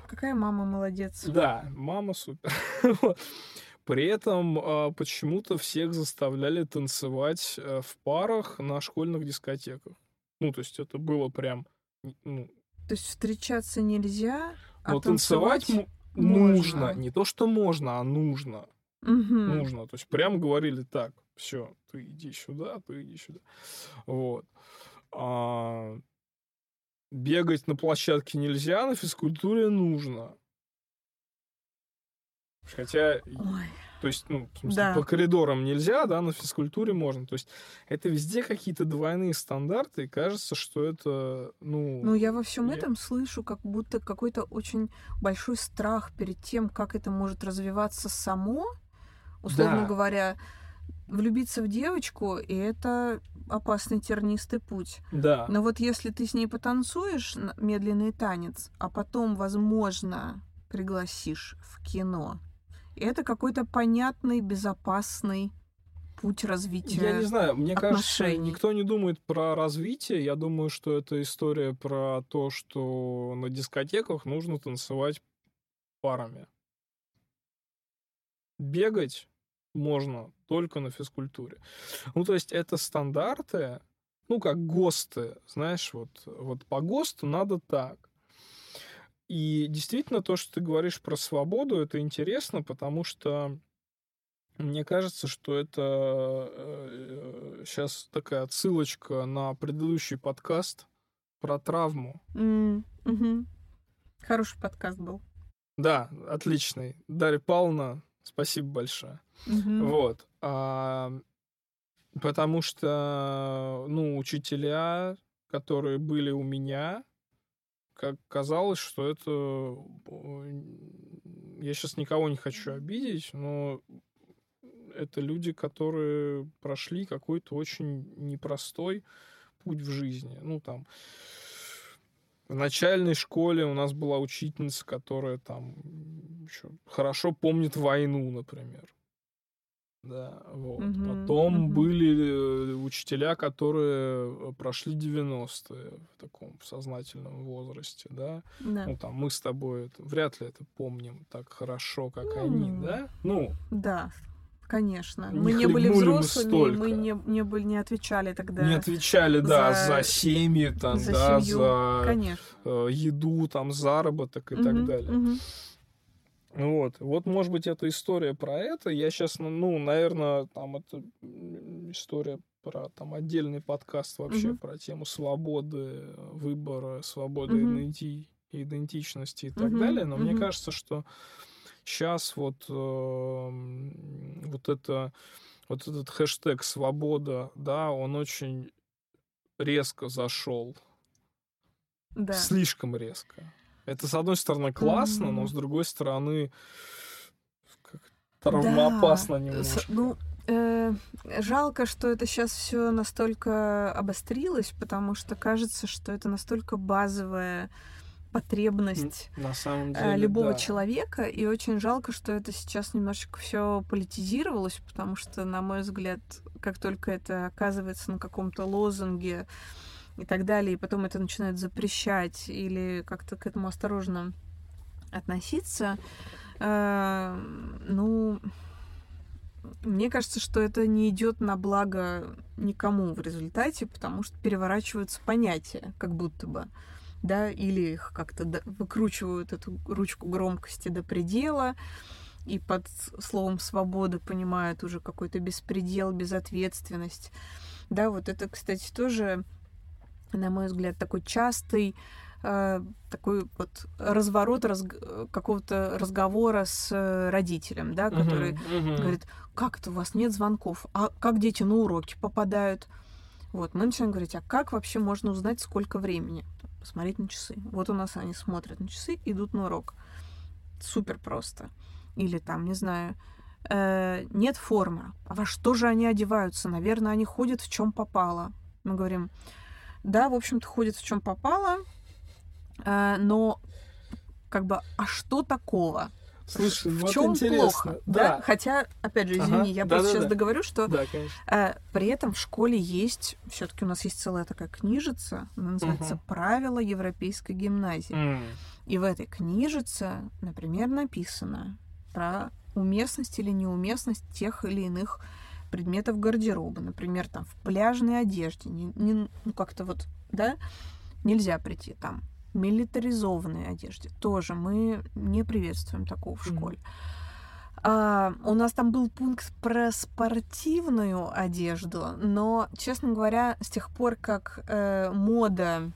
Какая мама молодец. Да, мама супер. При этом а, почему-то всех заставляли танцевать э, в парах на школьных дискотеках. Ну, то есть это было прям... Ну, То есть встречаться нельзя, а но танцевать, танцевать можно. нужно. Не то, что можно, а нужно. Мгм. Нужно. То есть прям говорили так, все, ты иди сюда, ты иди сюда. Вот. А, бегать на площадке нельзя, на физкультуре нужно. Хотя, Ой. то есть, ну, в смысле, Да. по коридорам нельзя, да, на физкультуре можно. То есть это везде какие-то двойные стандарты, и кажется, что это, ну... Ну, я во всем я- этом слышу как будто какой-то очень большой страх перед тем, как это может развиваться само. Условно Да. говоря, влюбиться в девочку, и это опасный тернистый путь. Да. Но вот если ты с ней потанцуешь медленный танец, а потом, возможно, пригласишь в кино, это какой-то понятный, безопасный путь развития. Я не знаю, мне кажется, отношений. никто не думает про развитие. Я думаю, что это история про то, что на дискотеках нужно танцевать парами. Бегать можно только на физкультуре. Ну, то есть это стандарты, ну, как ГОСТы, знаешь, вот, вот по ГОСТу надо так. И действительно, то, что ты говоришь про свободу, это интересно, потому что мне кажется, что это сейчас такая отсылочка на предыдущий подкаст про травму. М, мгм. Хороший подкаст был. Да, отличный. Дарья Павловна, спасибо большое. Мгм. Вот. А, Потому что, ну, учителя, которые были у меня, как казалось, что это... Я сейчас никого не хочу обидеть, но это люди, которые прошли какой-то очень непростой путь в жизни. Ну, там, в начальной школе у нас была учительница, которая там еще хорошо помнит войну, например. Да, вот. Угу, Потом угу. были э, учителя, которые э, прошли 90-е в таком сознательном возрасте, да. да. Ну, там, мы с тобой это, вряд ли это помним так хорошо, как ну, они, да? Ну, да. Конечно. Не мы не были взрослыми, мы, не, не, были, не отвечали тогда. Не отвечали, да, за, семьи, там, за да, семью. за Конечно. Э, еду, там, заработок и угу, так далее. Угу. Вот. Вот, может быть, это история про это. Я сейчас, ну, ну наверное, там это история про там отдельный подкаст вообще угу. про тему свободы выбора, свободы угу. иденти- идентичности и так угу. далее. Но угу. мне кажется, что Сейчас вот, э, вот, это, вот этот хэштег «свобода», да, он очень резко зашел. Да. Слишком резко. Это, с одной стороны, классно, mm-hmm. но с другой стороны, как травмоопасно да. немножко. Ну, э, жалко, что это сейчас все настолько обострилось, потому что кажется, что это настолько базовая потребность на самом э, деле, любого да. человека. И очень жалко, что это сейчас немножечко все политизировалось, потому что, на мой взгляд, как только это оказывается на каком-то лозунге и так далее, и потом это начинают запрещать или как-то к этому осторожно относиться, э, ну, мне кажется, что это не идет на благо никому в результате, потому что переворачиваются понятия, как будто бы да, или их как-то выкручивают эту ручку громкости до предела, и под словом свобода понимают уже какой-то беспредел, безответственность. Да, вот это, кстати, тоже, на мой взгляд, такой частый э, такой вот разворот раз, какого-то разговора с э, родителем, да, который uh-huh, uh-huh. говорит, как это у вас нет звонков, а как дети на уроки попадают? Вот, мы начинаем говорить, а как вообще можно узнать, сколько времени? посмотреть на часы. Вот у нас они смотрят на часы, идут на урок. Супер просто. Или там, не знаю, э, нет формы. А во что же они одеваются? Наверное, они ходят в чем попало. Мы говорим, да, в общем-то, ходят в чем попало, э, но как бы, а что такого? Слушай, в вот чем интересно. плохо? Да. да. Хотя, опять же, извини, ага. я да, просто да, сейчас да. договорю, что да, э, при этом в школе есть, все-таки у нас есть целая такая книжица, она называется угу. Правила европейской гимназии. Mm. И в этой книжице, например, написано про уместность или неуместность тех или иных предметов гардероба. Например, там в пляжной одежде. Не, не, ну, как-то вот, да, нельзя прийти там милитаризованной одежде. Тоже мы не приветствуем такого в школе. А, у нас там был пункт про спортивную одежду, но, честно говоря, с тех пор, как э, мода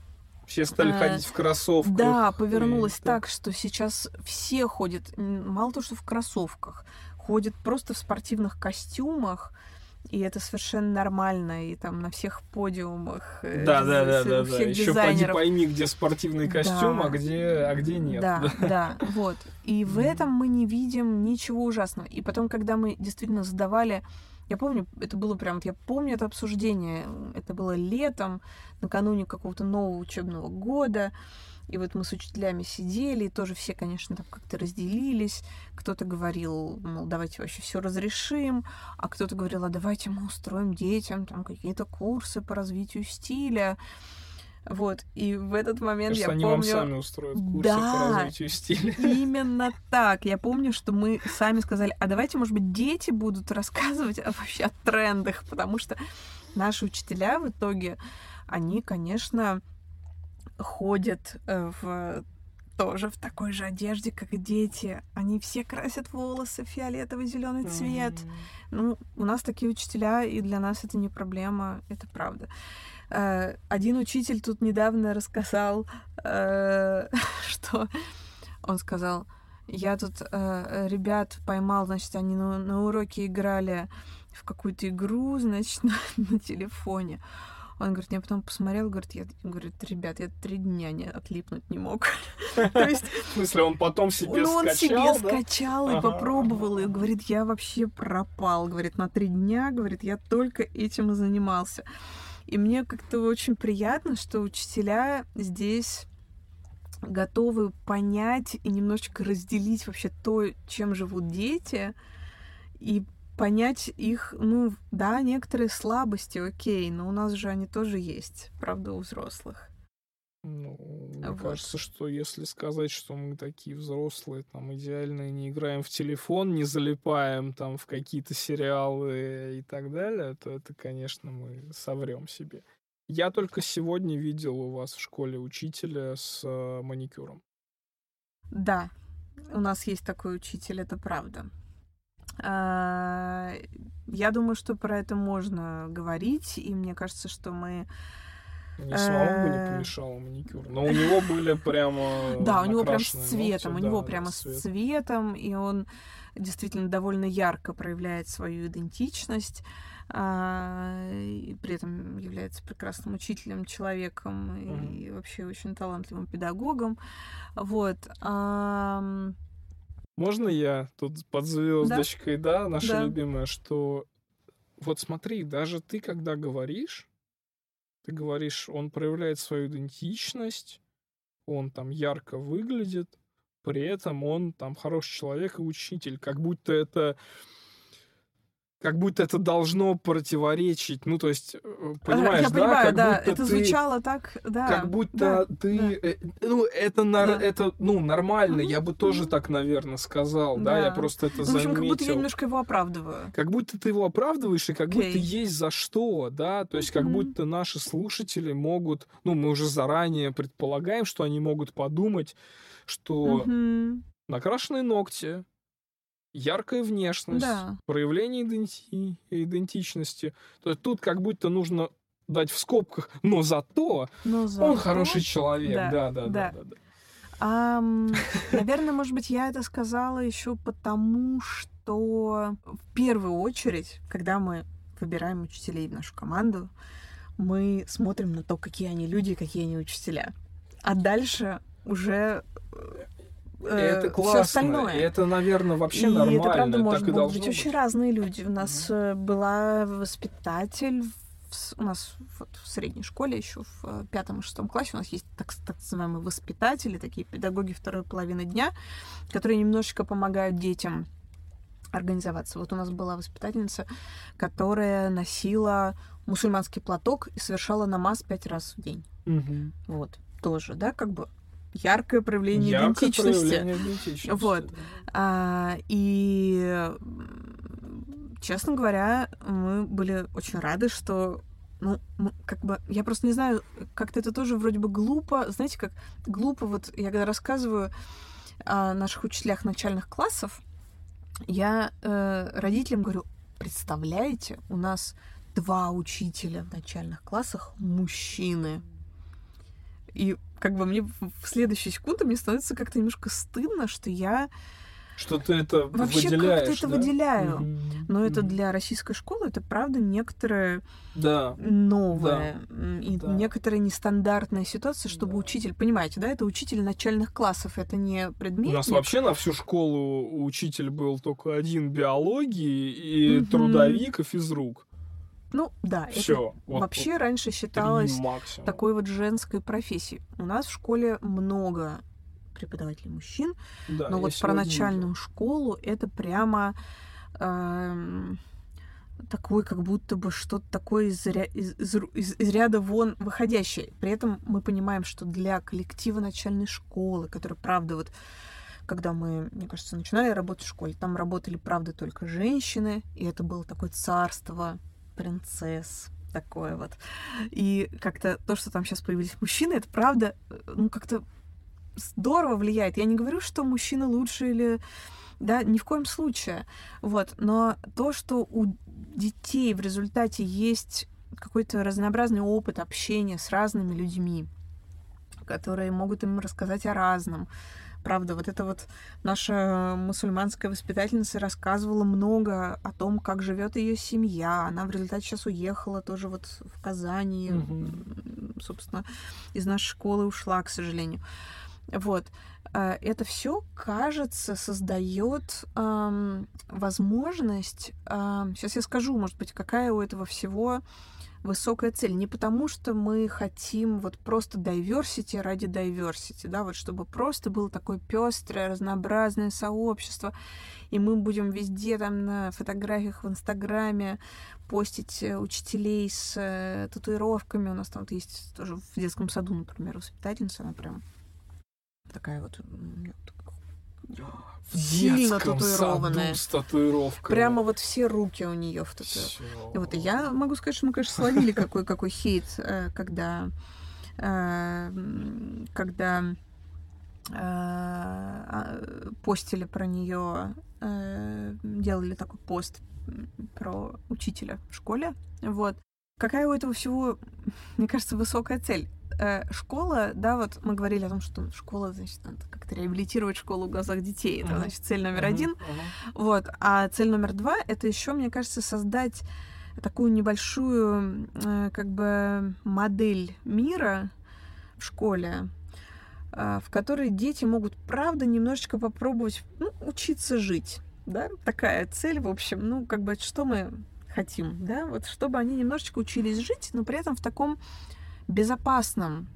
все стали э, ходить в кроссовках. Да, повернулось и, так, что сейчас все ходят, мало того, что в кроссовках, ходят просто в спортивных костюмах, и это совершенно нормально, и там на всех подиумах. Э, да, да, да, да, да. Еще пойми, пойми, где спортивный костюм, да. а где, а где нет. Да, да, вот. И в этом мы не видим ничего ужасного. И потом, когда мы действительно задавали я помню, это было прям, я помню это обсуждение, это было летом, накануне какого-то нового учебного года, и вот мы с учителями сидели, и тоже все, конечно, там как-то разделились. Кто-то говорил, мол, давайте вообще все разрешим, а кто-то говорил, а давайте мы устроим детям там какие-то курсы по развитию стиля. Вот, и в этот момент Кажется, я они помню... вам сами устроят курсы да, по развитию стиля. именно так. Я помню, что мы сами сказали, а давайте, может быть, дети будут рассказывать вообще о трендах, потому что наши учителя в итоге, они, конечно, ходят э, в тоже в такой же одежде, как и дети. Они все красят волосы фиолетовый зеленый цвет. Mm-hmm. Ну, у нас такие учителя, и для нас это не проблема, это правда. Э, один учитель тут недавно рассказал, э, что он сказал, Я тут ребят поймал, значит, они на, уроке играли в какую-то игру, значит, на, на телефоне. Он говорит, я потом посмотрел, говорит, я, говорит, ребят, я три дня не отлипнуть не мог. То есть... В смысле, он потом себе ну, он себе скачал и попробовал, и говорит, я вообще пропал. Говорит, на три дня, говорит, я только этим и занимался. И мне как-то очень приятно, что учителя здесь готовы понять и немножечко разделить вообще то, чем живут дети, и понять их, ну, да, некоторые слабости, окей, но у нас же они тоже есть, правда, у взрослых. Ну, мне вот. кажется, что если сказать, что мы такие взрослые, там, идеальные, не играем в телефон, не залипаем там в какие-то сериалы и так далее, то это, конечно, мы соврем себе. Я только сегодня видел у вас в школе учителя с э, маникюром. Да, у нас есть такой учитель, это правда. А, я думаю, что про это можно говорить, и мне кажется, что мы не самому бы не э, помешало маникюр. Но у него были прямо Да, у него прям с цветом. у него прямо с цветом, и он действительно довольно ярко проявляет свою идентичность. А, и при этом является прекрасным учителем, человеком и вообще очень талантливым педагогом. Вот. Можно я тут под звездочкой, да, да наша да. любимая, что вот смотри, даже ты, когда говоришь, ты говоришь, он проявляет свою идентичность, он там ярко выглядит, при этом он там хороший человек и учитель, как будто это как будто это должно противоречить. Ну, то есть, э, понимаешь, Я да? понимаю, как да, это ты, звучало так, да. Как будто да, ты... Да. Э, ну, это, нар, да. это, ну, нормально, я бы тоже так, наверное, сказал, да, да я просто это ну, заметил. В общем, как будто я немножко его оправдываю. Как будто ты его оправдываешь, и как okay. будто есть за что, да, то есть как mm-hmm. будто наши слушатели могут, ну, мы уже заранее предполагаем, что они могут подумать, что mm-hmm. накрашенные ногти, яркая внешность, да. проявление иденти... идентичности. То есть тут как будто нужно дать в скобках, но зато, но зато... он хороший человек. Да, да, да, да. да, да, А, наверное, может быть, я это сказала еще потому, что в первую очередь, когда мы выбираем учителей в нашу команду, мы смотрим на то, какие они люди, какие они учителя. А дальше уже э, это классно. Все остальное. Это, наверное, вообще и нормально. это, правда, может быть быть очень разные люди. У нас mm была воспитатель у нас вот в средней школе еще в э, пятом и шестом классе у нас есть так, так называемые воспитатели, такие педагоги второй половины дня, которые немножечко помогают детям организоваться. Вот у нас была воспитательница, которая носила мусульманский платок и совершала намаз пять раз в день. Угу. Вот тоже, да, как бы яркое проявление яркое идентичности. Проявление идентичности. Вот. А, и, честно говоря, мы были очень рады, что ну, как бы, я просто не знаю, как-то это тоже вроде бы глупо. Знаете, как глупо, вот я когда рассказываю о наших учителях начальных классов, я э, родителям говорю, представляете, у нас два учителя в начальных классах мужчины. И как бы мне в следующую секунду мне становится как-то немножко стыдно, что я что ты это Вообще выделяешь, как-то это да? выделяю. Mm-hmm. Но это для российской школы, это правда некоторое да. новое да. и да. некоторая нестандартная ситуация, чтобы да. учитель, понимаете, да, это учитель начальных классов, это не предмет. У нас вообще на всю школу учитель был только один биологии и mm-hmm. трудовик и физрук. Ну да, Всё, это вот, вообще вот раньше считалось такой вот женской профессией. У нас в школе много преподавателей мужчин, да, но вот про начальную видел. школу это прямо э, такой, как будто бы что-то такое из, из, из, из, из ряда вон выходящее. При этом мы понимаем, что для коллектива начальной школы, который, правда, вот когда мы, мне кажется, начинали работать в школе, там работали, правда, только женщины, и это было такое царство принцесс, такое вот. И как-то то, что там сейчас появились мужчины, это правда, э, ну, как-то здорово влияет. Я не говорю, что мужчины лучше или... Да, ни в коем случае. Вот. Но то, что у детей в результате есть какой-то разнообразный опыт общения с разными людьми, которые могут им рассказать о разном, правда, вот это вот наша мусульманская воспитательница рассказывала много о том, как живет ее семья. Она в результате сейчас уехала тоже вот в Казани, Мгм. собственно, из нашей школы ушла, к сожалению. Вот. Э, Это все, кажется, создает ам, возможность. сейчас я скажу, может быть, какая у этого всего высокая цель. Не потому, что мы хотим вот просто diversity ради diversity, да, вот чтобы просто было такое пестрое, разнообразное сообщество, и мы будем везде там на фотографиях в Инстаграме постить э, учителей с э, татуировками. У нас там вот есть тоже в детском саду, например, воспитательница, она прям такая вот В Сильно татуированная. с татуировкой. прямо вот все руки у нее в. И вот и я могу сказать, что мы, конечно, словили какой, какой хейт, э, когда, э, когда э, а, постили про нее, делали такой пост про учителя в школе. Вот. Какая у этого всего, мне кажется, высокая цель? Э, Школа, да, вот мы говорили о том, что школа, значит, надо как-то реабилитировать школу в глазах детей. Это, значит, цель номер один. Вот. А цель номер два — это еще, мне кажется, создать такую небольшую э, как бы модель мира в школе, э, в которой дети могут, правда, немножечко попробовать ну, учиться жить. Да? Такая цель, в общем, ну, как бы, что мы хотим, да, вот чтобы они немножечко учились жить, но при этом в таком безопасном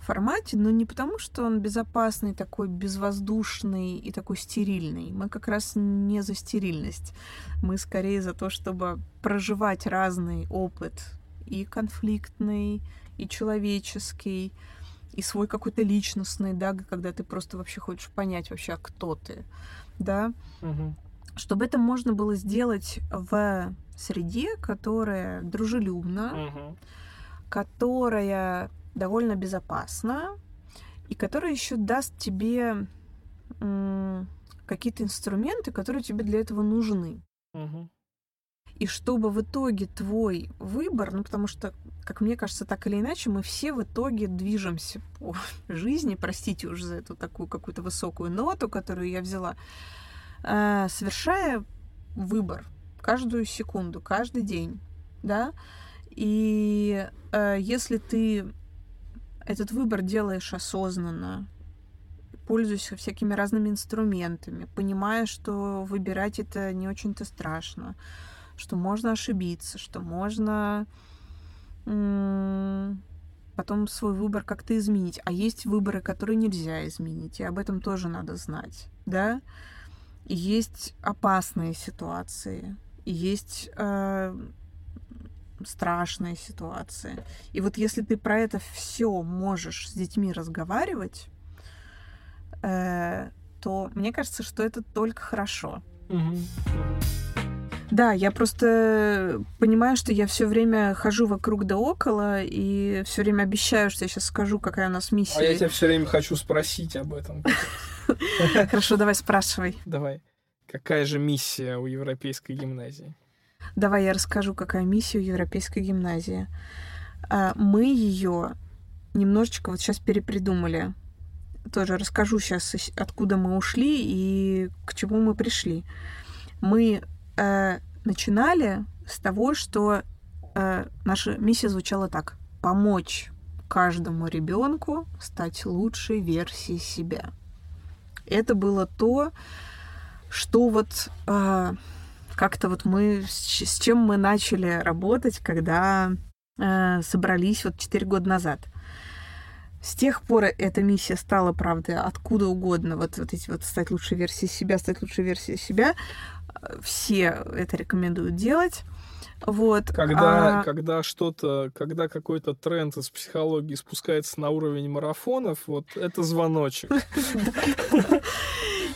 формате, но не потому, что он безопасный, такой безвоздушный и такой стерильный. Мы как раз не за стерильность. Мы скорее за то, чтобы проживать разный опыт и конфликтный, и человеческий, и свой какой-то личностный, да, когда ты просто вообще хочешь понять вообще, а кто ты, да, Мгм. чтобы это можно было сделать в среде, которая дружелюбна, Мгм. Которая довольно безопасна и которая еще даст тебе какие-то инструменты, которые тебе для этого нужны. И чтобы в итоге твой выбор, ну потому что, как мне кажется, так или иначе, мы все в итоге движемся по жизни, простите уже за эту такую какую-то высокую ноту, которую я взяла, э, совершая выбор каждую секунду, каждый день, да, и э, если ты этот выбор делаешь осознанно, пользуясь всякими разными инструментами, понимая, что выбирать это не очень-то страшно, что можно ошибиться, что можно потом свой выбор как-то изменить. А есть выборы, которые нельзя изменить, и об этом тоже надо знать, да? Есть опасные ситуации, есть э, страшные ситуации. И вот если ты про это все можешь с детьми разговаривать, э, то мне кажется, что это только хорошо. Да, я просто понимаю, что я все время хожу вокруг да около и все время обещаю, что я сейчас скажу, какая у нас А я миссия. тебя все время хочу спросить об этом. Хорошо, давай спрашивай. Давай. Какая же миссия у Европейской гимназии? Давай я расскажу, какая миссия у Европейской гимназии. А, Мы ее немножечко вот сейчас перепридумали. Тоже расскажу сейчас, откуда мы ушли и к чему мы пришли. Мы э, начинали с того, что э, наша миссия звучала так: помочь каждому ребенку стать лучшей версией себя. Это было то, что вот э, как-то вот мы с, чем мы начали работать, когда э, собрались вот 4 года назад. С тех пор эта миссия стала, правда, откуда угодно, вот, вот эти вот стать лучшей версией себя, стать лучшей версией себя. Э, Все это рекомендуют делать. Вот. Когда, а- когда что-то, когда какой-то тренд из психологии спускается на уровень марафонов, вот это звоночек.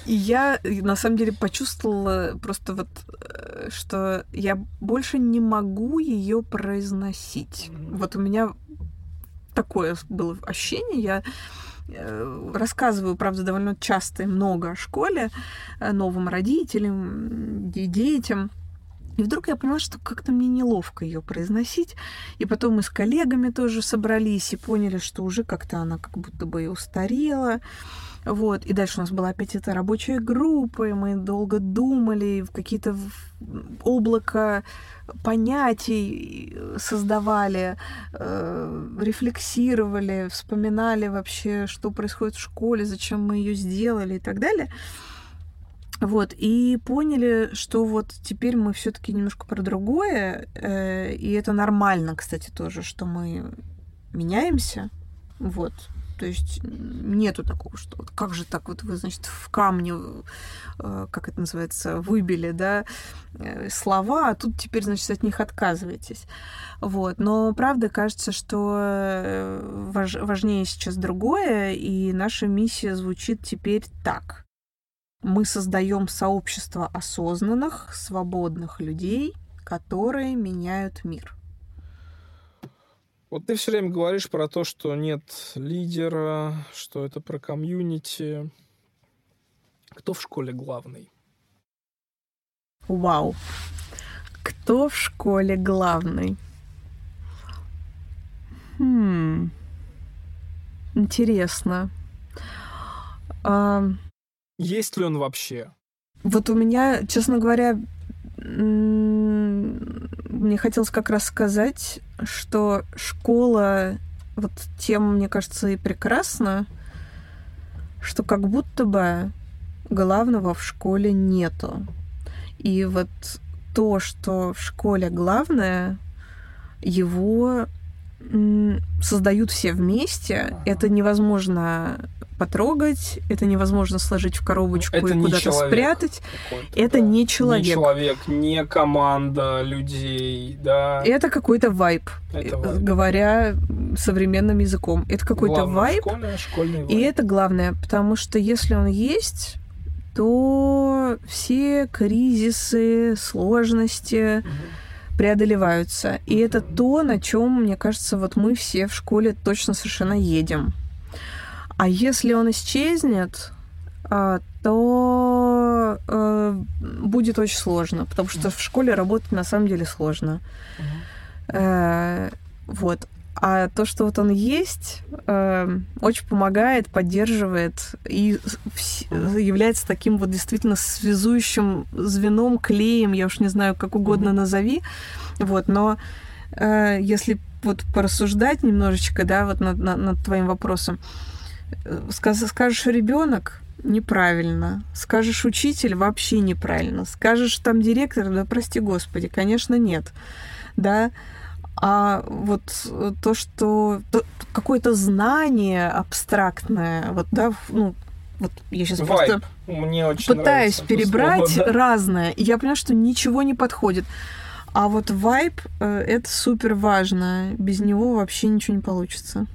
И я, на самом деле, почувствовала просто вот, э, что я больше не могу ее произносить. Вот у меня такое было ощущение. Я э, рассказываю, правда, довольно часто и много о школе, э, новым родителям, де- детям. И вдруг я поняла, что как-то мне неловко ее произносить. И потом мы с коллегами тоже собрались и поняли, что уже как-то она как будто бы и устарела. Вот. И дальше у нас была опять эта рабочая группа, и мы долго думали, в какие-то облака понятий создавали, э, рефлексировали, вспоминали вообще, что происходит в школе, зачем мы ее сделали и так далее. Вот, и поняли, что вот теперь мы все-таки немножко про другое, э, и это нормально, кстати, тоже, что мы меняемся. Вот, то есть нету такого, что вот как же так вот вы, значит, в камне, э, как это называется, выбили, да, э, слова, а тут теперь, значит, от них отказываетесь. Вот. Но правда кажется, что э, важ, важнее сейчас другое, и наша миссия звучит теперь так. Мы создаем сообщество осознанных, свободных людей, которые меняют мир. Вот ты все время говоришь про то, что нет лидера, что это про комьюнити. Кто в школе главный? Вау. Кто в школе главный? Хм. Интересно. А... Есть ли он вообще? Вот у меня, честно говоря, мне хотелось как раз сказать, что школа вот тем, мне кажется, и прекрасна, что как будто бы главного в школе нету. И вот то, что в школе главное, его создают все вместе. Это невозможно потрогать, это невозможно сложить в коробочку это и куда-то спрятать. Это да. не человек. Не человек, не команда людей, да. Это какой-то вайб, это вайб. говоря современным языком. Это какой-то вайб. Школьный, школьный вайб. И это главное, потому что если он есть, то все кризисы, сложности угу. Преодолеваются. И это то, на чем, мне кажется, вот мы все в школе точно совершенно едем. А если он исчезнет, а, то э, будет очень сложно, потому что в школе работать на самом деле сложно. Э, вот. А то, что вот он есть, э, очень помогает, поддерживает и является таким вот действительно связующим звеном, клеем, я уж не знаю, как угодно назови. Вот, но если вот порассуждать немножечко, да, вот над, над, над твоим вопросом, Скажешь ребенок неправильно. Скажешь учитель вообще неправильно. Скажешь там директор, да прости господи, конечно, нет. Да, а вот то, что то, какое-то знание абстрактное, вот, да, ну, вот я сейчас Vibe. просто Мне очень пытаюсь перебрать слово, да? разное, и я понимаю, что ничего не подходит. А вот вайб э, это супер важно. Без него вообще ничего не получится.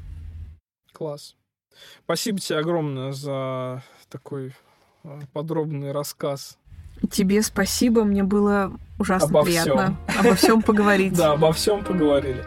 Класс. Спасибо тебе огромное за такой э, подробный рассказ. Тебе спасибо, мне было ужасно обо приятно всем. обо всем поговорить. Да, обо всем поговорили.